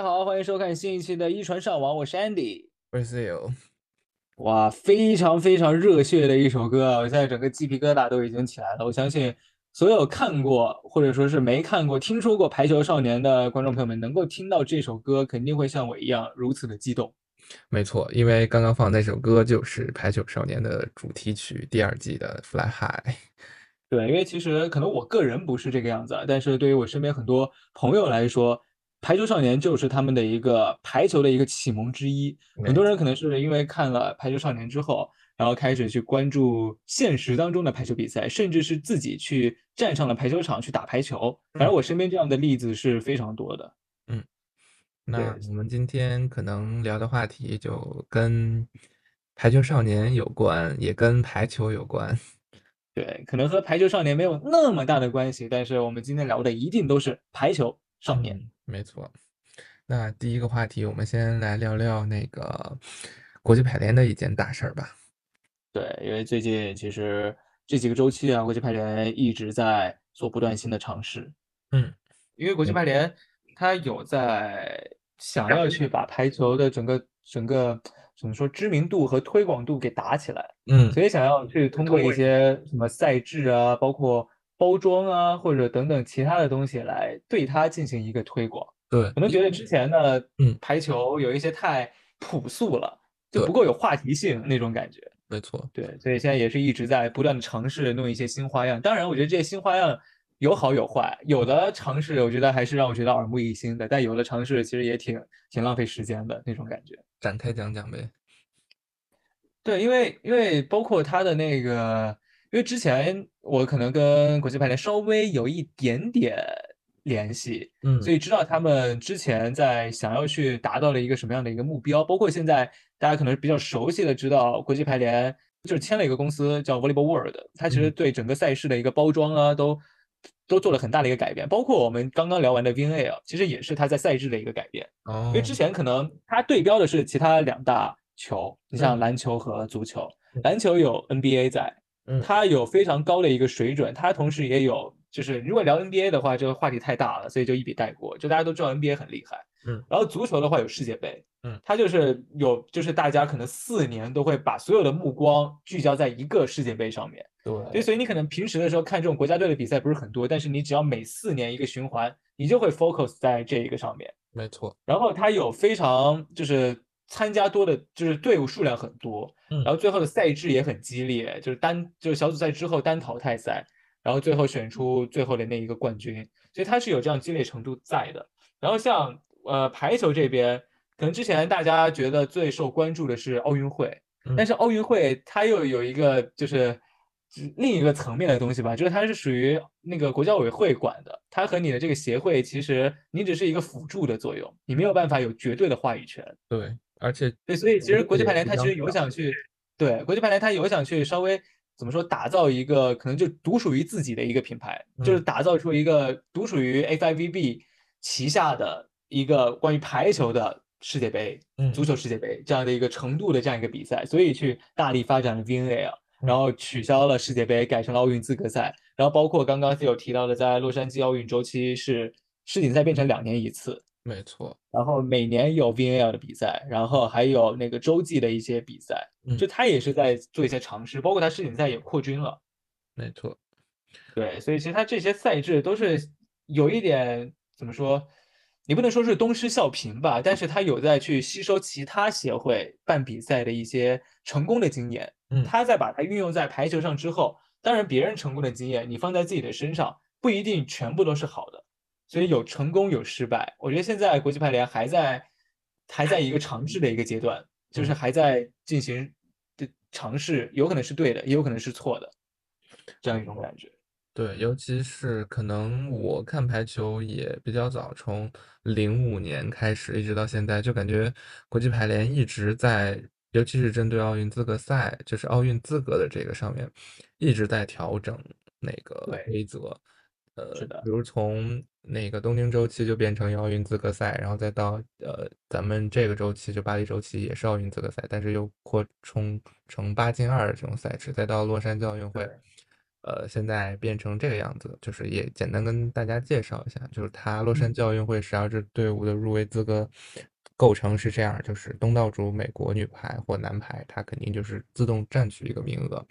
家好，欢迎收看新一期的《一传上网》，我是 Andy。Brazil，哇，非常非常热血的一首歌啊！我现在整个鸡皮疙瘩都已经起来了。我相信所有看过或者说是没看过、听说过《排球少年》的观众朋友们，能够听到这首歌，肯定会像我一样如此的激动。没错，因为刚刚放那首歌就是《排球少年》的主题曲，第二季的《Fly High》。对，因为其实可能我个人不是这个样子啊，但是对于我身边很多朋友来说，《排球少年》就是他们的一个排球的一个启蒙之一。很多人可能是因为看了《排球少年》之后，然后开始去关注现实当中的排球比赛，甚至是自己去站上了排球场去打排球。反正我身边这样的例子是非常多的。嗯那我们今天可能聊的话题就跟《排球少年》有关，也跟排球有关。对，可能和《排球少年》没有那么大的关系，但是我们今天聊的一定都是排球少年。嗯没错。那第一个话题，我们先来聊聊那个国际排联的一件大事儿吧。对，因为最近其实这几个周期啊，国际排联一直在做不断新的尝试。嗯，因为国际排联它有在想要去把排球的整个整个怎么说知名度和推广度给打起来，嗯所以想要去通过一些什么赛制啊，包括包装啊，或者等等其他的东西来对它进行一个推广。对，可能觉得之前的嗯排球有一些太朴素了，就不够有话题性那种感觉。没错。对，所以现在也是一直在不断的尝试弄一些新花样。当然，我觉得这些新花样有好有坏，有的尝试我觉得还是让我觉得耳目一新的，但有的尝试其实也挺挺浪费时间的那种感觉。展开讲讲呗。对，因为因为包括它的那个，因为之前我可能跟国际排联稍微有一点点联系，嗯。所以知道他们之前在想要去达到了一个什么样的一个目标，包括现在大家可能比较熟悉的知道国际排联就是签了一个公司叫 Volleyball World，它其实嗯。对整个赛事的一个包装啊都都做了很大的一个改变，包括我们刚刚聊完的 VNL，其实也是它在赛制的一个改变。哦因为之前可能它对标的是其他两大球，你像嗯。篮球和足球嗯。篮球有 NBA 在，嗯它有非常高的一个水准，它同时也有，就是如果聊 NBA 的话，这个话题太大了，所以就一笔带过。就大家都知道 NBA 很厉害，嗯然后足球的话有世界杯，嗯它就是有，就是大家可能四年都会把所有的目光聚焦在一个世界杯上面。对，对所以你可能平时的时候看这种国家队的比赛不是很多，但是你只要每四年一个循环，你就会 focus 在这一个上面。没错。然后它有非常就是参加多的，就是队伍数量很多，嗯然后最后的赛制也很激烈，就是单就是小组赛之后单淘汰赛，然后最后选出最后的那一个冠军，所以它是有这样激烈程度在的。然后像呃排球这边，可能之前大家觉得最受关注的是奥运会，但嗯是奥运会它又有一个就是另一个层面的东西吧，就是它是属于那个国家委会管的，它和你的这个协会其实你只是一个辅助的作用，你没有办法有绝对的话语权。对，而且对，所以其实国际排联也它其实有想去，对，国际排联它有想去稍微怎么说，打造一个可能就独属于自己的一个品牌，就是嗯。打造出一个独属于 FIVB 旗下的一个关于排球的世界杯、嗯足球世界杯这样的一个程度的这样一个比赛，所以去大力发展了 VNL，然嗯。后取消了世界杯，改成了奥运资格赛，然后包括刚刚有提到的，在洛杉矶奥运周期是世锦赛变成两年一次，没错。然后每年有 VNL 的比赛，然后还有那个洲际的一些比赛，嗯就他也是在做一些尝试，包括他世锦赛也扩军了。没错。对，所以其实他这些赛制都是有一点怎么说，你不能说是东施效颦吧，但是他有在去吸收其他协会办比赛的一些成功的经验，嗯他在把它运用在排球上之后，当然别人成功的经验你放在自己的身上不一定全部都是好的，所以有成功有失败。我觉得现在国际排联还在还在一个尝试的一个阶段，就是嗯还在进行的尝试，有可能是对的，也有可能是错的，这样一种感觉。对，尤其是可能我看排球也比较早，从零五年开始一直到现在，就感觉国际排联一直在，尤其是针对奥运资格赛，就是奥运资格的这个上面，一直在调整那个规则。呃，是的比如从那个东京周期就变成奥运资格赛，然后再到呃咱们这个周期就巴黎周期也是奥运资格赛，但是又扩充成八进二的这种赛制，再到洛杉矶奥运会。呃，现在变成这个样子，就是也简单跟大家介绍一下，就是它洛杉矶奥运会十二支队伍的入围资格构成是这样，就是东道主美国女排或男排，它肯定就是自动占据一个名额，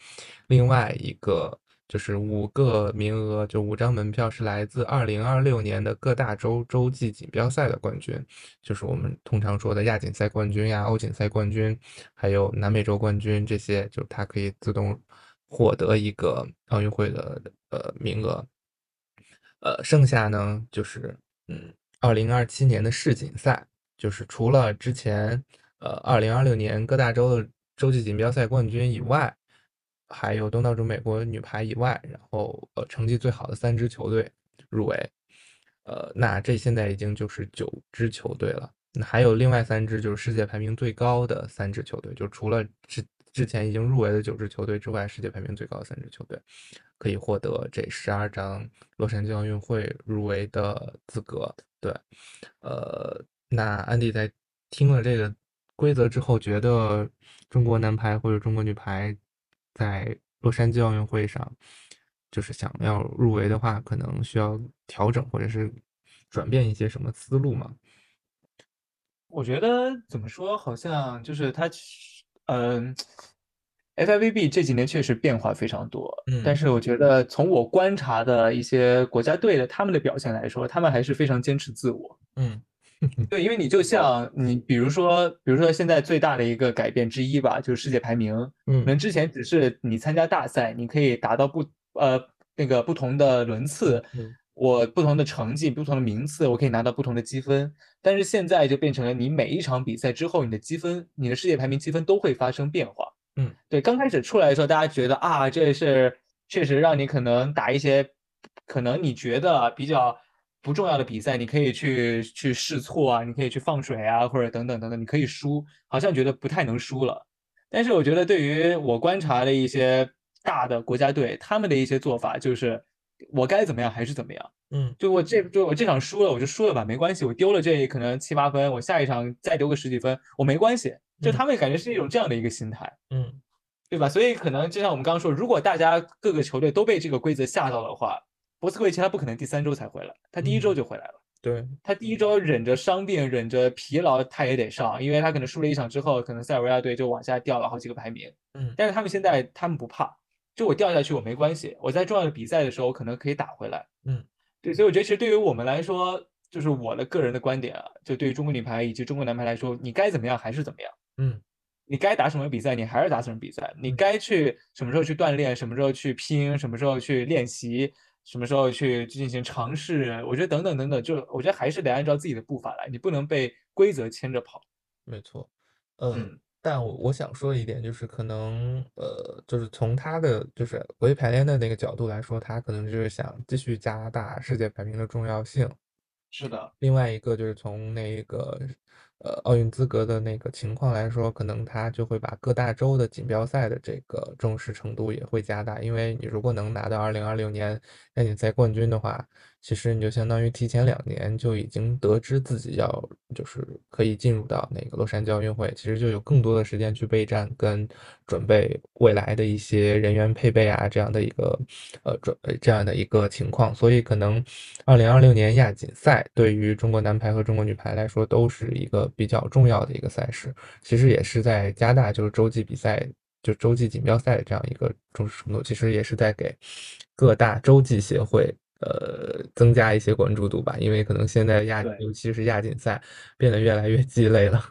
另外一个就是五个名额，就五张门票是来自二零二六年的各大洲洲际锦标赛的冠军，就是我们通常说的亚锦赛冠军呀、欧锦赛冠军，还有南美洲冠军这些，就它可以自动。获得一个奥运会的呃名额，呃，剩下呢就是嗯，二零二七年的世锦赛，就是除了之前呃二零二六年各大洲的洲际锦标赛冠军以外，还有东道主美国女排以外，然后呃成绩最好的三支球队入围，呃，那这现在已经就是九支球队了，那还有另外三支就是世界排名最高的三支球队，就除了之。之前已经入围的九支球队之外，世界排名最高的三支球队可以获得这十二张洛杉矶奥运会入围的资格。对，呃，那安迪在听了这个规则之后，觉得中国男排或者中国女排在洛杉矶奥运会上，就是想要入围的话，可能需要调整或者是转变一些什么思路吗？我觉得怎么说，好像就是他。嗯，FIVB 这几年确实变化非常多，嗯，但是我觉得从我观察的一些国家队的他们的表现来说，他们还是非常坚持自我，嗯，对，因为你就像你，比如说，比如说现在最大的一个改变之一吧，就是世界排名，嗯，可能之前只是你参加大赛，你可以达到不呃那个不同的轮次，嗯。我不同的成绩、不同的名次，我可以拿到不同的积分。但是现在就变成了，你每一场比赛之后，你的积分、你的世界排名积分都会发生变化。嗯，对。刚开始出来的时候，大家觉得啊，这是确实让你可能打一些可能你觉得比较不重要的比赛，你可以去去试错啊，你可以去放水啊，或者等等等等，你可以输，好像觉得不太能输了。但是我觉得，对于我观察的一些大的国家队，他们的一些做法就是。我该怎么样还是怎么样，嗯，就我这就我这场输了我就输了吧，没关系，我丢了这可能七八分，我下一场再丢个十几分，我没关系，就他们感觉是一种这样的一个心态，嗯，对吧？所以可能就像我们刚刚说，如果大家各个球队都被这个规则吓到的话，博斯科维奇他不可能第三周才回来，他第一周就回来了，对他第一周忍着伤病，忍着疲劳，他也得上，因为他可能输了一场之后，可能塞尔维亚队就往下掉了好几个排名，嗯，但是他们现在他们不怕。就我掉下去我没关系，我在重要的比赛的时候我可能可以打回来。嗯，对，所以我觉得其实对于我们来说，就是我的个人的观点啊，就对于中国女排以及中国男排来说，你该怎么样还是怎么样。嗯，你该打什么比赛你还是打什么比赛，你该去什么时候去锻炼，什么时候去拼，什么时候去练习，什么时候去进行尝试，我觉得等等等等，就我觉得还是得按照自己的步伐来，你不能被规则牵着跑。没错，嗯。但我我想说一点，就是可能，呃，就是从他的就是国际排联的那个角度来说，他可能就是想继续加大世界排名的重要性。是的。另外一个就是从那个。呃，奥运资格的那个情况来说，可能他就会把各大洲的锦标赛的这个重视程度也会加大，因为你如果能拿到二零二六年亚锦赛冠军的话，其实你就相当于提前两年就已经得知自己要就是可以进入到那个洛杉矶奥运会，其实就有更多的时间去备战跟准备未来的一些人员配备啊这样的一个呃准这样的一个情况，所以可能二零二六年亚锦赛对于中国男排和中国女排来说都是一个。比较重要的一个赛事，其实也是在加大就是洲际比赛，就洲际锦标赛的这样一个重视程度，其实也是在给各大洲际协会呃增加一些关注度吧。因为可能现在亚尤其是亚锦赛变得越来越鸡肋了，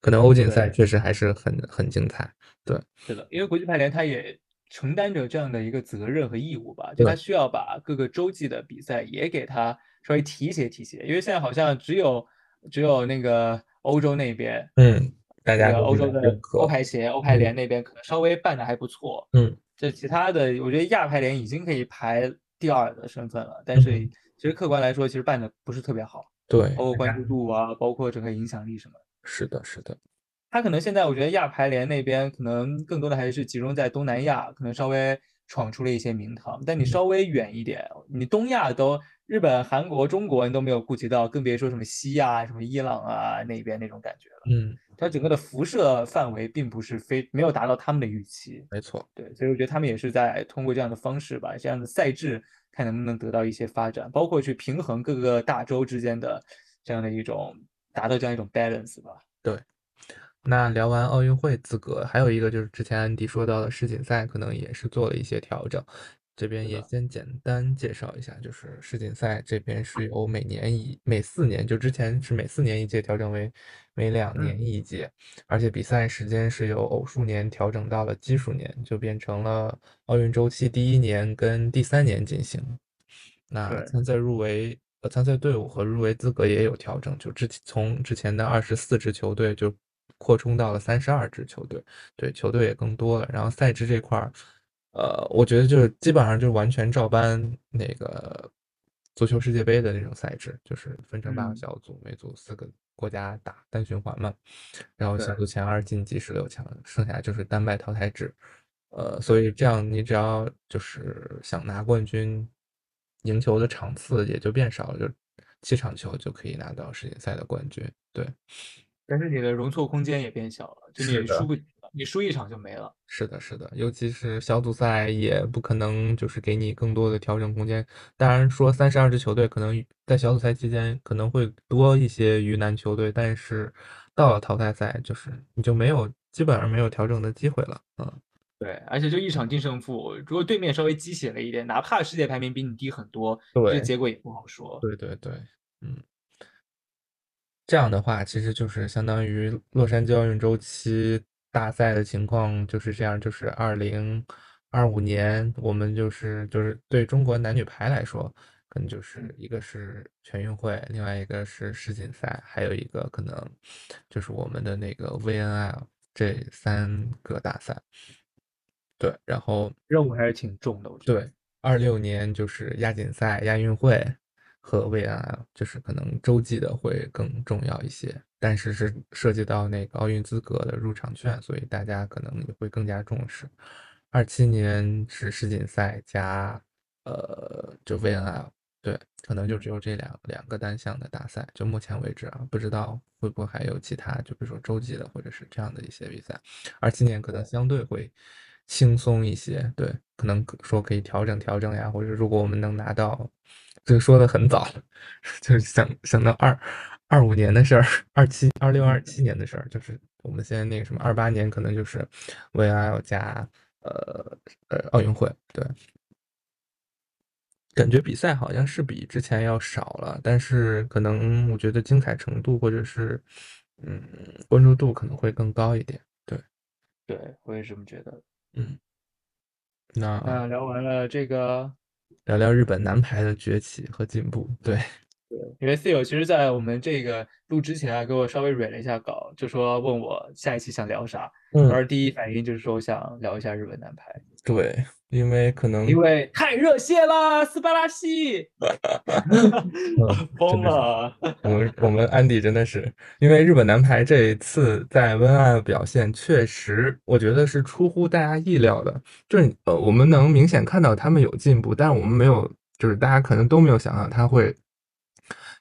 可能欧锦赛确实还是很很精彩。对，是的，因为国际排联它也承担着这样的一个责任和义务吧，就它需要把各个洲际的比赛也给它稍微提携提携，因为现在好像只有只有那个。欧洲那边，嗯，大家欧洲的欧排协、欧排联那边可能稍微办的还不错，嗯，这其他的，我觉得亚排联已经可以排第二的身份了，但是其实客观来说，其实办的不是特别好，对，包括关注度啊，包括整个影响力什么，是的，是的，他可能现在我觉得亚排联那边可能更多的还是集中在东南亚，可能稍微闯出了一些名堂，但你稍微远一点，你东亚都。日本、韩国、中国你都没有顾及到，更别说什么西亚、什么伊朗啊那边那种感觉了。嗯，它整个的辐射范围并不是非没有达到他们的预期。没错，对，所以我觉得他们也是在通过这样的方式吧，这样的赛制，看能不能得到一些发展，包括去平衡各个大洲之间的这样的一种，达到这样一种 balance 吧。对。那聊完奥运会资格，还有一个就是之前安迪说到的世锦赛，可能也是做了一些调整。这边也先简单介绍一下，就是世锦赛这边是由每年一每四年，就之前是每四年一届，调整为每两年一届，而且比赛时间是由偶数年调整到了奇数年，就变成了奥运周期第一年跟第三年进行。那参赛入围呃参赛队伍和入围资格也有调整，就之从之前的二十四支球队就。扩充到了三十二支球队，对球队也更多了。然后赛制这块儿，呃，我觉得就是基本上就完全照搬那个足球世界杯的那种赛制，就是分成八个小组，每组四个国家打单循环嘛。然后小组前二晋级十六强，剩下就是单败淘汰制。呃，所以这样你只要就是想拿冠军，赢球的场次也就变少了，就七场球就可以拿到世锦赛的冠军。对。但是你的容错空间也变小了，就你输不，你输一场就没了。是的，是的，尤其是小组赛也不可能就是给你更多的调整空间。当然说三十二支球队可能在小组赛期间可能会多一些鱼腩球队，但是到了淘汰赛就是你就没有基本上没有调整的机会了。嗯，对，而且就一场定胜负，如果对面稍微鸡血了一点，哪怕世界排名比你低很多，这结果也不好说。对对对，嗯。这样的话，其实就是相当于洛杉矶奥运周期大赛的情况就是这样，就是二零二五年，我们就是就是对中国男女排来说，可能就是一个是全运会，另外一个是世锦赛，还有一个可能就是我们的那个 VNL 这三个大赛。对，然后任务还是挺重的，我觉得。对，二六年就是亚锦赛、亚运会。和 VNL 就是可能洲际的会更重要一些，但是是涉及到那个奥运资格的入场券，所以大家可能也会更加重视。二七年是世锦赛加呃就 VNL，对，可能就只有这两两个单项的大赛。就目前为止啊，不知道会不会还有其他，就比如说洲际的或者是这样的一些比赛。二七年可能相对会轻松一些，对，可能说可以调整调整呀，或者如果我们能拿到。这个说的很早，就是想想到二二五年的事儿，二七二六二七年的事儿，就是我们现在那个什么二八年可能就是 VIL 加呃呃奥运会，对，感觉比赛好像是比之前要少了，但是可能我觉得精彩程度或者是嗯关注度可能会更高一点，对，对我也这么觉得，嗯，那那聊完了这个。聊聊日本男排的崛起和进步，对，对，因为 Theo 其实，在我们这个录之前啊，给我稍微蕊了一下稿，就说问我下一期想聊啥，而第一反应就是说想聊一下日本男排，对。因为可能因为太热血了，斯巴拉西，疯了！我们我们安迪真的是，因为日本男排这一次在温爱的表现，确实我觉得是出乎大家意料的。就是呃，我们能明显看到他们有进步，但是我们没有，就是大家可能都没有想到他会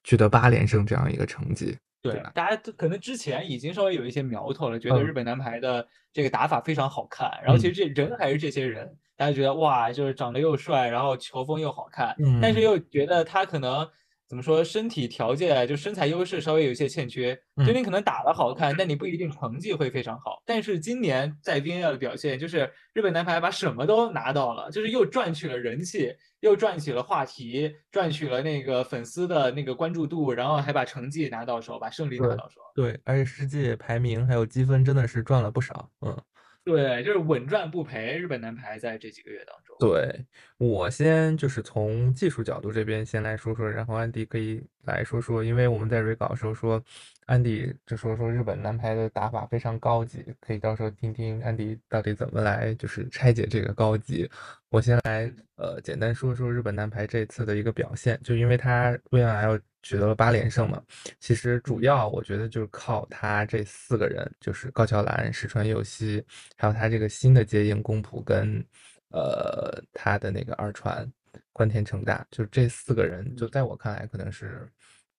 取得八连胜这样一个成绩。对，大家可能之前已经稍微有一些苗头了，觉得日本男排的这个打法非常好看，然后其实这人还是这些人。大家觉得哇，就是长得又帅，然后球风又好看，但是又觉得他可能怎么说，身体条件就身材优势稍微有一些欠缺。就你可能打得好看，但你不一定成绩会非常好。但是今年在 BNL 的表现，就是日本男排把什么都拿到了，就是又赚取了人气，又赚取了话题，赚取了那个粉丝的那个关注度，然后还把成绩拿到手，把胜利拿到手。对，而且世界排名还有积分真的是赚了不少。嗯。对，就是稳赚不赔。日本男排在这几个月当中，对我先就是从技术角度这边先来说说，然后安迪可以来说说，因为我们在 re 稿的时候说，安迪就说说日本男排的打法非常高级，可以到时候听听安迪到底怎么来就是拆解这个高级。我先来呃简单说说日本男排这次的一个表现，就因为他 VNL。取得了八连胜嘛，其实主要我觉得就是靠他这四个人，就是高桥兰、石川佑希，还有他这个新的接应宫浦跟，呃，他的那个二传，关田诚大，就这四个人，就在我看来，可能是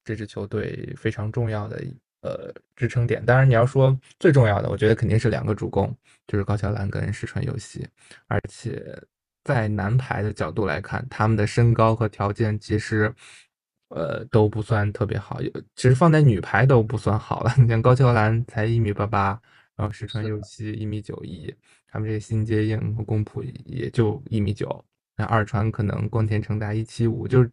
这支球队非常重要的呃支撑点。当然，你要说最重要的，我觉得肯定是两个主攻，就是高桥兰跟石川佑希。而且在男排的角度来看，他们的身高和条件其实呃都不算特别好，其实放在女排都不算好了。你像高桥兰才一米八八，然后石川佑希一米九一，他们这些新接应和宫浦也就一米九。那二传可能光田成达一七五，就是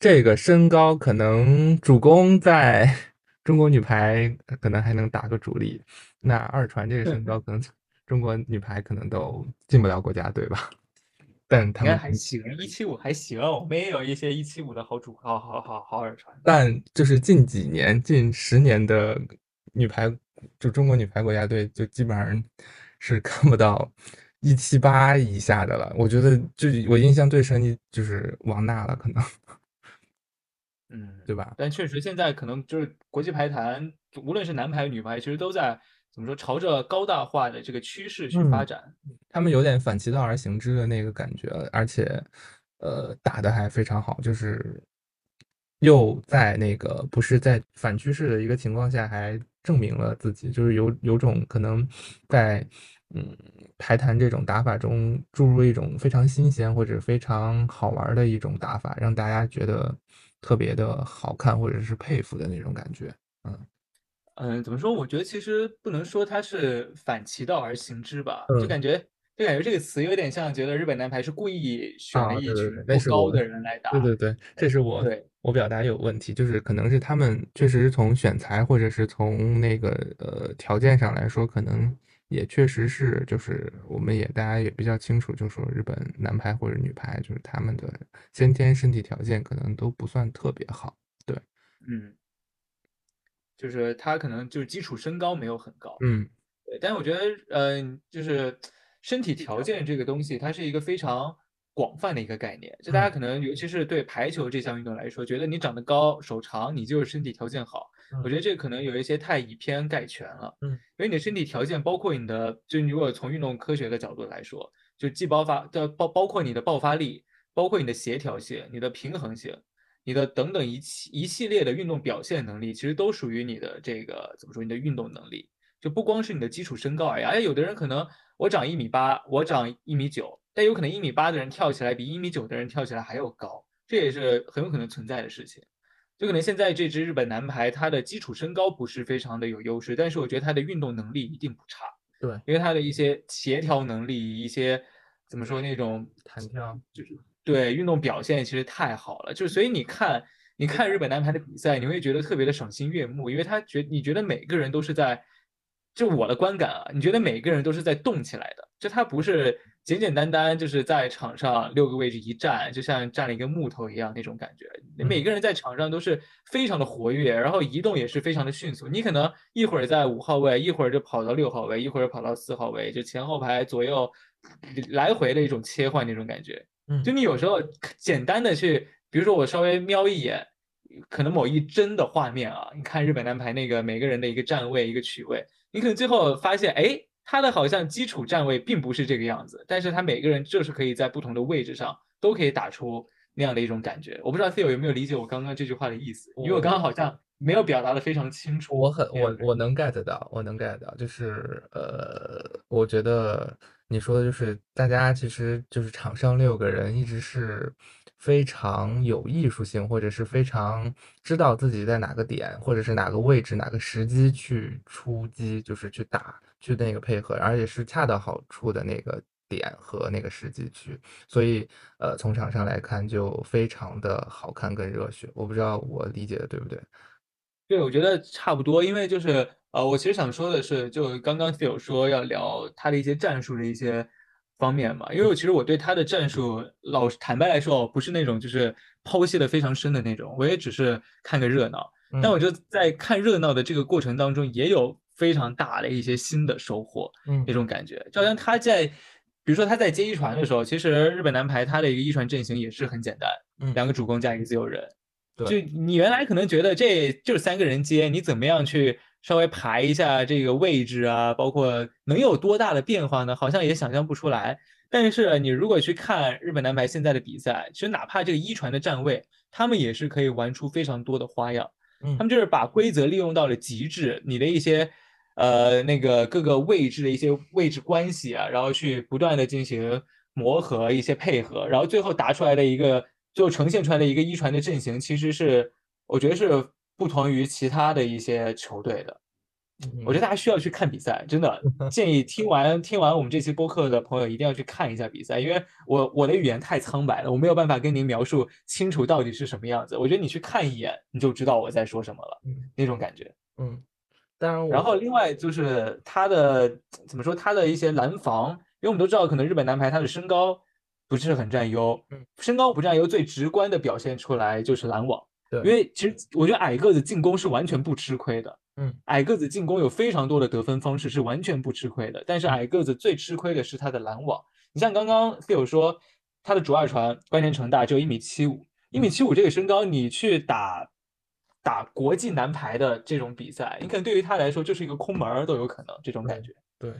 这个身高，可能主攻在 中国女排可能还能打个主力。那二传这个身高，可能中国女排可能都进不了国家队吧。但他们还行，一七五还行，我们也有一些一七五的好主，好好好好二传。但就是近几年、近十年的女排，就中国女排国家队，就基本上是看不到。一七八以下的了，我觉得就我印象最深的就是王娜了，可能，嗯，对吧？但确实现在可能就是国际排坛，无论是男排女排，其实都在怎么说，朝着高大化的这个趋势去发展。他们有点反其道而行之的那个感觉，而且，呃，打的还非常好，就是又在那个不是在反趋势的一个情况下，还证明了自己，就是有有种可能在。嗯，排坛这种打法中注入一种非常新鲜或者非常好玩的一种打法，让大家觉得特别的好看或者是佩服的那种感觉。嗯嗯，怎么说？我觉得其实不能说它是反其道而行之吧，就感觉就感觉这个词有点像觉得日本男排是故意选了一群不高的人来打。对对对，这是我我表达有问题，就是可能是他们确实是从选材或者是从那个呃条件上来说，可能。也确实是，就是我们也大家也比较清楚，就说日本男排或者女排，就是他们的先天身体条件可能都不算特别好。对，嗯，就是他可能就是基础身高没有很高。嗯，对，但是我觉得，嗯，就是身体条件这个东西，它是一个非常广泛的一个概念。就大家可能，尤其是对排球这项运动来说，觉得你长得高、手长，你就是身体条件好。我觉得这可能有一些太以偏概全了，嗯，因为你的身体条件，包括你的，就如果从运动科学的角度来说，就既爆发的包包括你的爆发力，包括你的协调性、你的平衡性、你的等等一系一系列的运动表现能力，其实都属于你的这个怎么说？你的运动能力，就不光是你的基础身高而已。而且有的人可能我长一米八，我长一米九，但有可能一米八的人跳起来比一米九的人跳起来还要高，这也是很有可能存在的事情。就可能现在这支日本男排，他的基础身高不是非常的有优势，但是我觉得他的运动能力一定不差。对，因为他的一些协调能力，一些怎么说那种弹跳，就是对运动表现其实太好了。就是所以你看，你看日本男排的比赛，你会觉得特别的赏心悦目，因为他觉你觉得每个人都是在，就我的观感啊，你觉得每个人都是在动起来的，就他不是。简简单单就是在场上六个位置一站，就像站了一个木头一样那种感觉。每个人在场上都是非常的活跃，然后移动也是非常的迅速。你可能一会儿在五号位，一会儿就跑到六号位，一会儿跑到四号位，就前后排左右来回的一种切换那种感觉。就你有时候简单的去，比如说我稍微瞄一眼，可能某一帧的画面啊，你看日本男排那个每个人的一个站位一个取位，你可能最后发现，哎。他的好像基础站位并不是这个样子，但是他每个人就是可以在不同的位置上都可以打出那样的一种感觉。我不知道 Theo 有没有理解我刚刚这句话的意思，因为我刚刚好像没有表达的非常清楚。我很我我能 get 到，我能 get 到，就是呃，我觉得你说的就是大家其实就是场上六个人一直是非常有艺术性，或者是非常知道自己在哪个点，或者是哪个位置、哪个时机去出击，就是去打。去那个配合，而且是恰到好处的那个点和那个时机去，所以呃，从场上来看就非常的好看跟热血。我不知道我理解的对不对？对，我觉得差不多，因为就是呃，我其实想说的是，就刚刚 Phil 说要聊他的一些战术的一些方面嘛，因为我其实我对他的战术，老坦白来说，不是那种就是剖析的非常深的那种，我也只是看个热闹。但我觉得在看热闹的这个过程当中，也有。非常大的一些新的收获，嗯，那种感觉，就好像他在，比如说他在接一传的时候，其实日本男排他的一个一传阵型也是很简单，嗯，两个主攻加一个自由人，对，就你原来可能觉得这就是三个人接，你怎么样去稍微排一下这个位置啊，包括能有多大的变化呢？好像也想象不出来。但是你如果去看日本男排现在的比赛，其实哪怕这个一传的站位，他们也是可以玩出非常多的花样。嗯，他们就是把规则利用到了极致，你的一些呃那个各个位置的一些位置关系啊，然后去不断的进行磨合一些配合，然后最后打出来的一个就呈现出来的一个一传的阵型，其实是我觉得是不同于其他的一些球队的。我觉得大家需要去看比赛，真的 建议听完听完我们这期播客的朋友一定要去看一下比赛，因为我我的语言太苍白了，我没有办法跟您描述清楚到底是什么样子。我觉得你去看一眼，你就知道我在说什么了，那种感觉。嗯，当然，然后另外就是他的怎么说，他的一些拦防，因为我们都知道，可能日本男排他的身高不是很占优，身高不占优，最直观的表现出来就是拦网。对，因为其实我觉得矮个子进攻是完全不吃亏的。嗯，矮个子进攻有非常多的得分方式是完全不吃亏的，但是矮个子最吃亏的是他的拦网。你像刚刚 Phil 说，他的主二传关田成大只有一米七五，一米七五这个身高，你去打打国际男排的这种比赛，你可能对于他来说就是一个空门都有可能这种感觉，对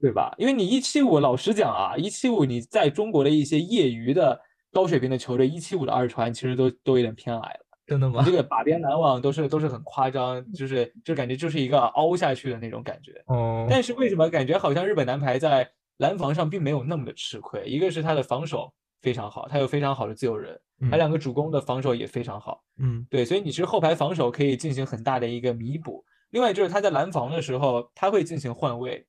对吧？因为你一七五，老实讲啊，一七五你在中国的一些业余的高水平的球队，一七五的二传其实都都有点偏矮了。真的吗？这个把边拦网都是都是很夸张，就是就感觉就是一个凹下去的那种感觉。哦。但是为什么感觉好像日本男排在拦防上并没有那么的吃亏？一个是他的防守非常好，他有非常好的自由人，他两个主攻的防守也非常好。嗯，对，所以你其实后排防守可以进行很大的一个弥补。另外就是他在拦防的时候，他会进行换位，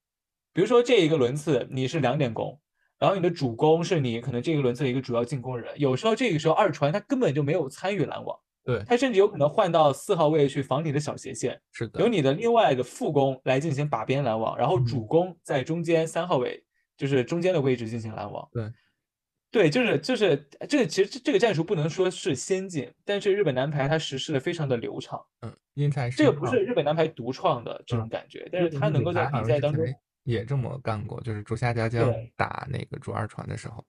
比如说这一个轮次你是两点攻，然后你的主攻是你可能这个轮次的一个主要进攻人，有时候这个时候二传他根本就没有参与拦网。对他甚至有可能换到四号位去防你的小斜线，是的，由你的另外的副攻来进行把边拦网，然后主攻在中间三号位，就是中间的位置进行拦网。对，对，就是就是这个其实这个战术不能说是先进，但是日本男排他实施的非常的流畅。嗯，因材这个不是日本男排独创的这种感觉，但是他能够在比赛当中也这么干过，就是竹下佳将打那个主二传的时候。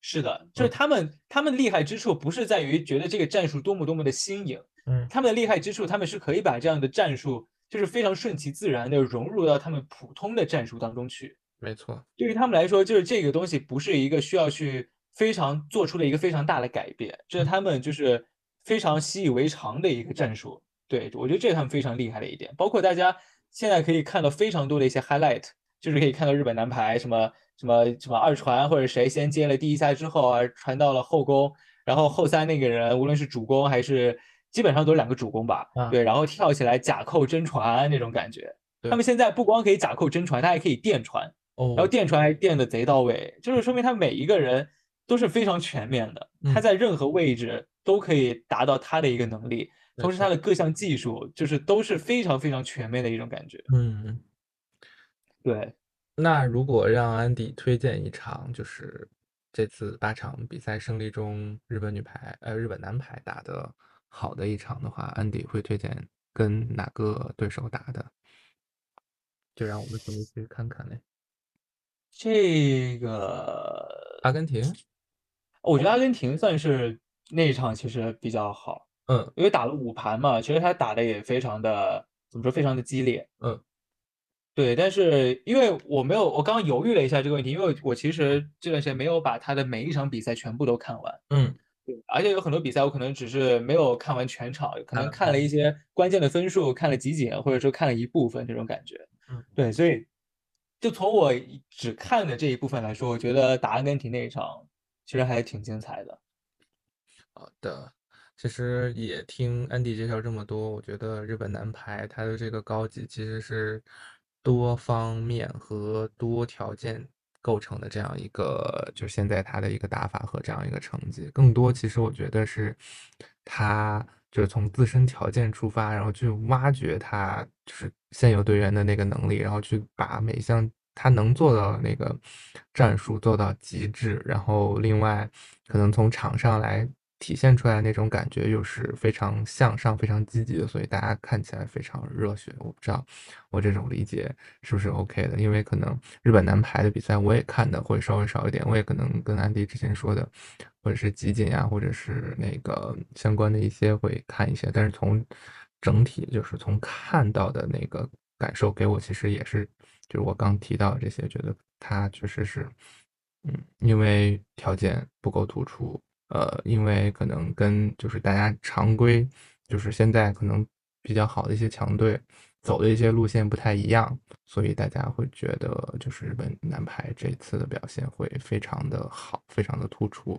是的，就是他们，他们厉害之处不是在于觉得这个战术多么多么的新颖，嗯，他们的厉害之处，他们是可以把这样的战术，就是非常顺其自然的融入到他们普通的战术当中去。没错，对于他们来说，就是这个东西不是一个需要去非常做出了一个非常大的改变，这是他们就是非常习以为常的一个战术。对我觉得这是他们非常厉害的一点，包括大家现在可以看到非常多的一些 highlight，就是可以看到日本男排什么。什么什么二传或者谁先接了第一下之后啊，传到了后攻，然后后三那个人无论是主攻还是基本上都是两个主攻吧，对，然后跳起来假扣真传那种感觉。他们现在不光可以假扣真传，他还可以电传，然后电传还电的贼到位，就是说明他每一个人都是非常全面的，他在任何位置都可以达到他的一个能力，同时他的各项技术就是都是非常非常全面的一种感觉。嗯，对。那如果让安迪推荐一场，就是这次八场比赛胜利中，日本女排呃日本男排打的好的一场的话，安迪会推荐跟哪个对手打的？就让我们球迷去看看嘞。这个阿根廷，我觉得阿根廷算是那一场其实比较好，嗯，因为打了五盘嘛，其实他打的也非常的怎么说，非常的激烈，嗯。对，但是因为我没有，我刚刚犹豫了一下这个问题，因为我其实这段时间没有把他的每一场比赛全部都看完，嗯，对，而且有很多比赛我可能只是没有看完全场，可能看了一些关键的分数，看了集锦，或者说看了一部分这种感觉，嗯，对，所以就从我只看的这一部分来说，我觉得打阿根廷那一场其实还挺精彩的。好的，其实也听安迪介绍这么多，我觉得日本男排他的这个高级其实是。多方面和多条件构成的这样一个，就现在他的一个打法和这样一个成绩，更多其实我觉得是，他就是从自身条件出发，然后去挖掘他就是现有队员的那个能力，然后去把每一项他能做到那个战术做到极致，然后另外可能从场上来。体现出来那种感觉又是非常向上、非常积极的，所以大家看起来非常热血。我不知道我这种理解是不是 OK 的，因为可能日本男排的比赛我也看的会稍微少一点，我也可能跟安迪之前说的，或者是集锦啊，或者是那个相关的一些会看一些，但是从整体就是从看到的那个感受给我，其实也是就是我刚提到这些，觉得他确实是，嗯，因为条件不够突出，呃，因为可能跟就是大家常规就是现在可能比较好的一些强队走的一些路线不太一样，所以大家会觉得就是日本男排这次的表现会非常的好，非常的突出。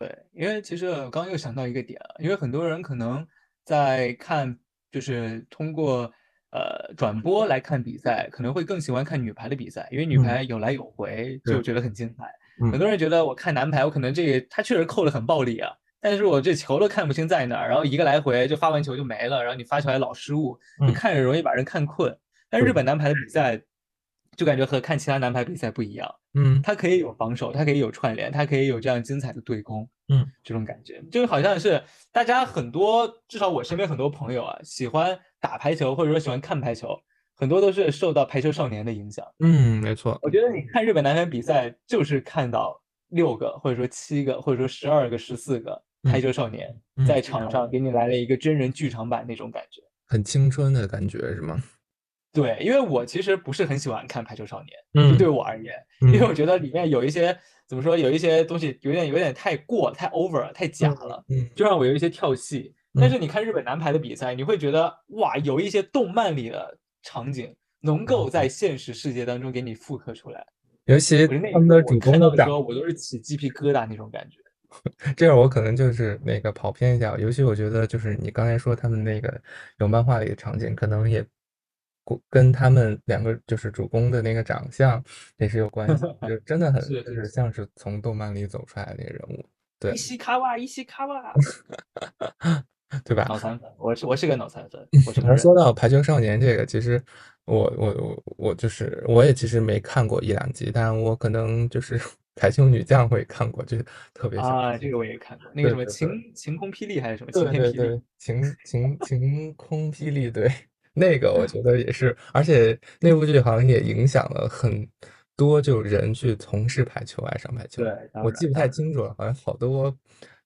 对，因为其实我刚又想到一个点，因为很多人可能在看，就是通过呃转播来看比赛，可能会更喜欢看女排的比赛，因为女排有来有回，就觉得很精彩。很多人觉得我看男排，我可能这个他确实扣的很暴力啊，但是我这球都看不清在哪儿，然后一个来回就发完球就没了，然后你发球还老失误，就看着容易把人看困。但日本男排的比赛。就感觉和看其他男排比赛不一样，嗯，他可以有防守，他可以有串联，他可以有这样精彩的对攻，嗯，这种感觉。就好像是大家很多，至少我身边很多朋友啊，喜欢打排球或者说喜欢看排球，很多都是受到排球少年的影响，嗯，没错。我觉得你看日本男排比赛，就是看到六个或者说七个或者说十二个、十四个排球少年在场上给你来了一个真人剧场版那种感觉，很青春的感觉是吗？对，因为我其实不是很喜欢看《排球少年》，就对我而言，因为我觉得里面有一些怎么说，有一些东西有点有点太过，太 over，太假了，就让我有一些跳戏。但是你看日本男排的比赛，你会觉得哇，有一些动漫里的场景能够在现实世界当中给你复刻出来。尤其他们的主攻的时候，我都是起鸡皮疙瘩那种感觉。这样我可能就是那个跑偏一下，尤其我觉得就是你刚才说他们那个有漫画里的场景，可能也。跟他们两个就是主攻的那个长相也是有关系，就 真的很就是像是从动漫里走出来的那个人物。对，伊西卡哇，伊西卡哇，对吧？脑残粉，我是我是个脑残粉。而说到排球少年这个，其实我我我我就是我也其实没看过一两集，但我可能就是排球女将会看过，就是特别啊，这个我也看过，那个什么晴晴空霹雳还是什么晴天霹雳，晴晴晴空霹雳，对。那个我觉得也是，而且那部剧好像也影响了很多就人去从事排球，爱上排球。对，我记不太清楚了，好像好多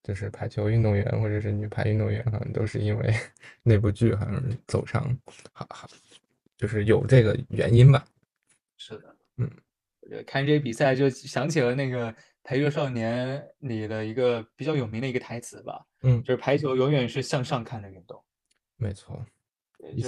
就是排球运动员或者是女排运动员，好像都是因为 那部剧，好像走上，好好，就是有这个原因吧。是的，嗯，我觉得看这些比赛就想起了那个《排球少年》里的一个比较有名的一个台词吧，嗯，就是排球永远是向上看的运动。没错。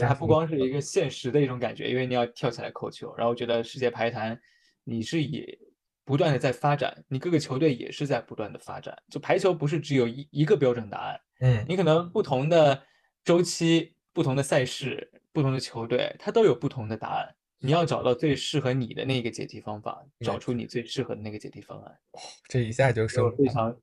它不光是一个现实的一种感觉，因为你要跳起来扣球。然后我觉得世界排坛，你是以不断的在发展，你各个球队也是在不断的发展。就排球不是只有一一个标准答案，嗯，你可能不同的周期、不同的赛事、不同的球队，它都有不同的答案。你要找到最适合你的那个解题方法，找出你最适合的那个解题方案。这一下就我非常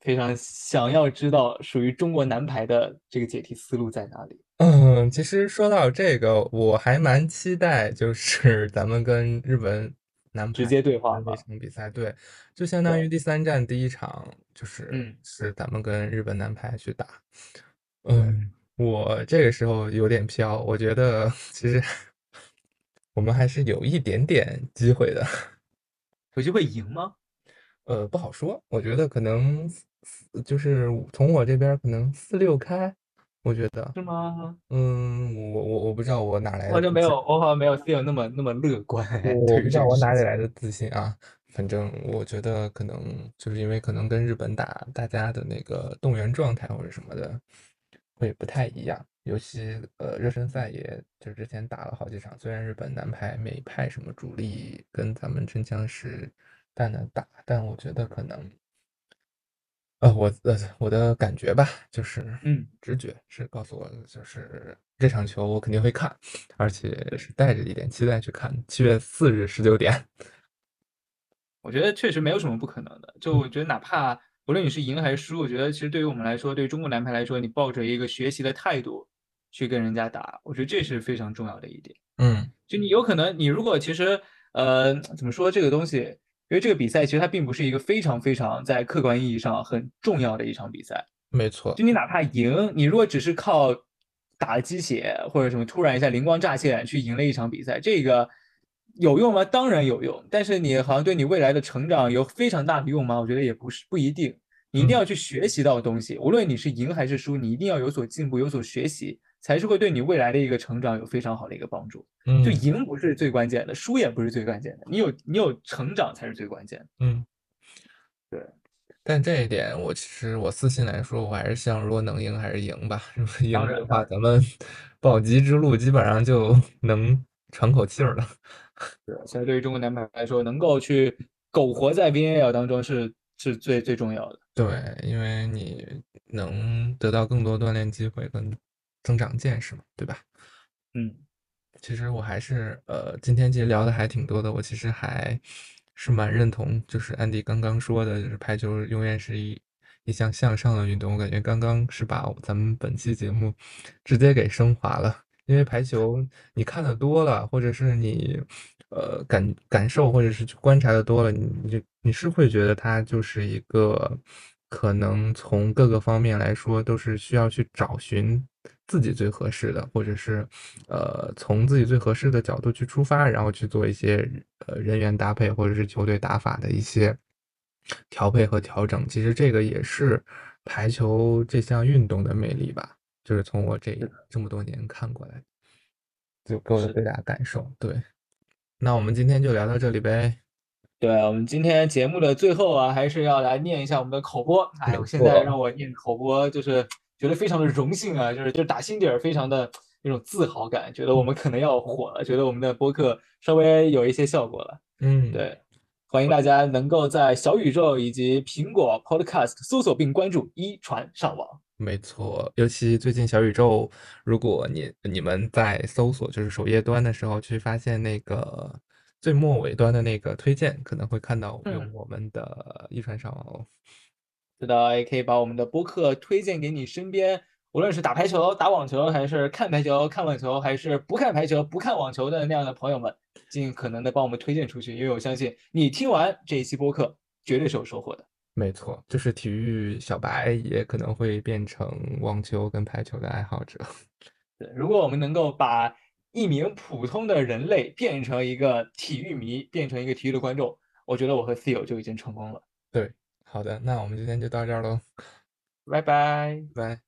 非常想要知道属于中国男排的这个解题思路在哪里。嗯，其实说到这个，我还蛮期待，就是咱们跟日本男排直接对话那场比赛，对，就相当于第三站第一场，就是是咱们跟日本男排去打。嗯，我这个时候有点飘，我觉得其实我们还是有一点点机会的。有机会赢吗？呃，不好说，我觉得可能就是从我这边可能四六开。我觉得是吗？嗯，我我我不知道我哪来的，我就没有，我好像没有 feel 那么那么乐观。我不知道我哪里来的自信啊，反正我觉得可能就是因为可能跟日本打，大家的那个动员状态或者什么的会不太一样。尤其呃热身赛，也就之前打了好几场，虽然日本男排没派什么主力跟咱们真枪实弹的打，但我觉得可能。呃，我呃，我的感觉吧，就是，嗯，直觉是告诉我，就是这场球我肯定会看，而且是带着一点期待去看。七月四日十九点，我觉得确实没有什么不可能的。就我觉得，哪怕无论你是赢还是输，我觉得其实对于我们来说，对于中国男排来说，你抱着一个学习的态度去跟人家打，我觉得这是非常重要的一点。嗯，就你有可能，你如果其实，呃，怎么说这个东西？因为这个比赛其实它并不是一个非常非常在客观意义上很重要的一场比赛，没错。就你哪怕赢，你如果只是靠打了鸡血或者什么突然一下灵光乍现去赢了一场比赛，这个有用吗？当然有用，但是你好像对你未来的成长有非常大的用吗？我觉得也不是，不一定。你一定要去学习到东西，无论你是赢还是输，你一定要有所进步，有所学习，才是会对你未来的一个成长有非常好的一个帮助。嗯，就赢不是最关键的，输也不是最关键的，你有你有成长才是最关键的。嗯，对。但这一点，我其实我私心来说，我还是希望如果能赢还是赢吧。如果赢的话，咱们 保级之路基本上就 能喘口气儿了。对，现在对于中国男排来说，能够去苟活在 VNL 当中是是最最重要的。对，因为你能得到更多锻炼机会跟增长见识嘛，对吧？嗯，其实我还是呃，今天其实聊的还挺多的，我其实还。是蛮认同，就是安迪刚刚说的，就是排球永远是一一项向上的运动。我感觉刚刚是把咱们本期节目直接给升华了，因为排球你看的多了，或者是你呃感感受，或者是观察的多了，你你就你是会觉得它就是一个可能从各个方面来说都是需要去找寻。自己最合适的，或者是，呃，从自己最合适的角度去出发，然后去做一些呃人员搭配，或者是球队打法的一些调配和调整。其实这个也是排球这项运动的魅力吧，就是从我这这么多年看过来，就给我的最大感受。对，那我们今天就聊到这里呗。对我们今天节目的最后啊，还是要来念一下我们的口播。哎，我现在让我念口播就是。觉得非常的荣幸啊，就是就是打心底儿非常的那种自豪感，觉得我们可能要火了，觉得我们的播客稍微有一些效果了。嗯，对，欢迎大家能够在小宇宙以及苹果 Podcast 搜索并关注一传上网。没错，尤其最近小宇宙，如果你你们在搜索就是首页端的时候，去发现那个最末尾端的那个推荐，可能会看到用我们的一传上网哦。是的，也可以把我们的播客推荐给你身边，无论是打排球、打网球，还是看排球、看网球，还是不看排球、不看网球的那样的朋友们，尽可能的帮我们推荐出去，因为我相信你听完这一期播客，绝对是有收获的。没错，就是体育小白也可能会变成网球跟排球的爱好者。对，如果我们能够把一名普通的人类变成一个体育迷，变成一个体育的观众，我觉得我和 Theo 就已经成功了。对。好的，那我们今天就到这儿喽，拜拜，拜。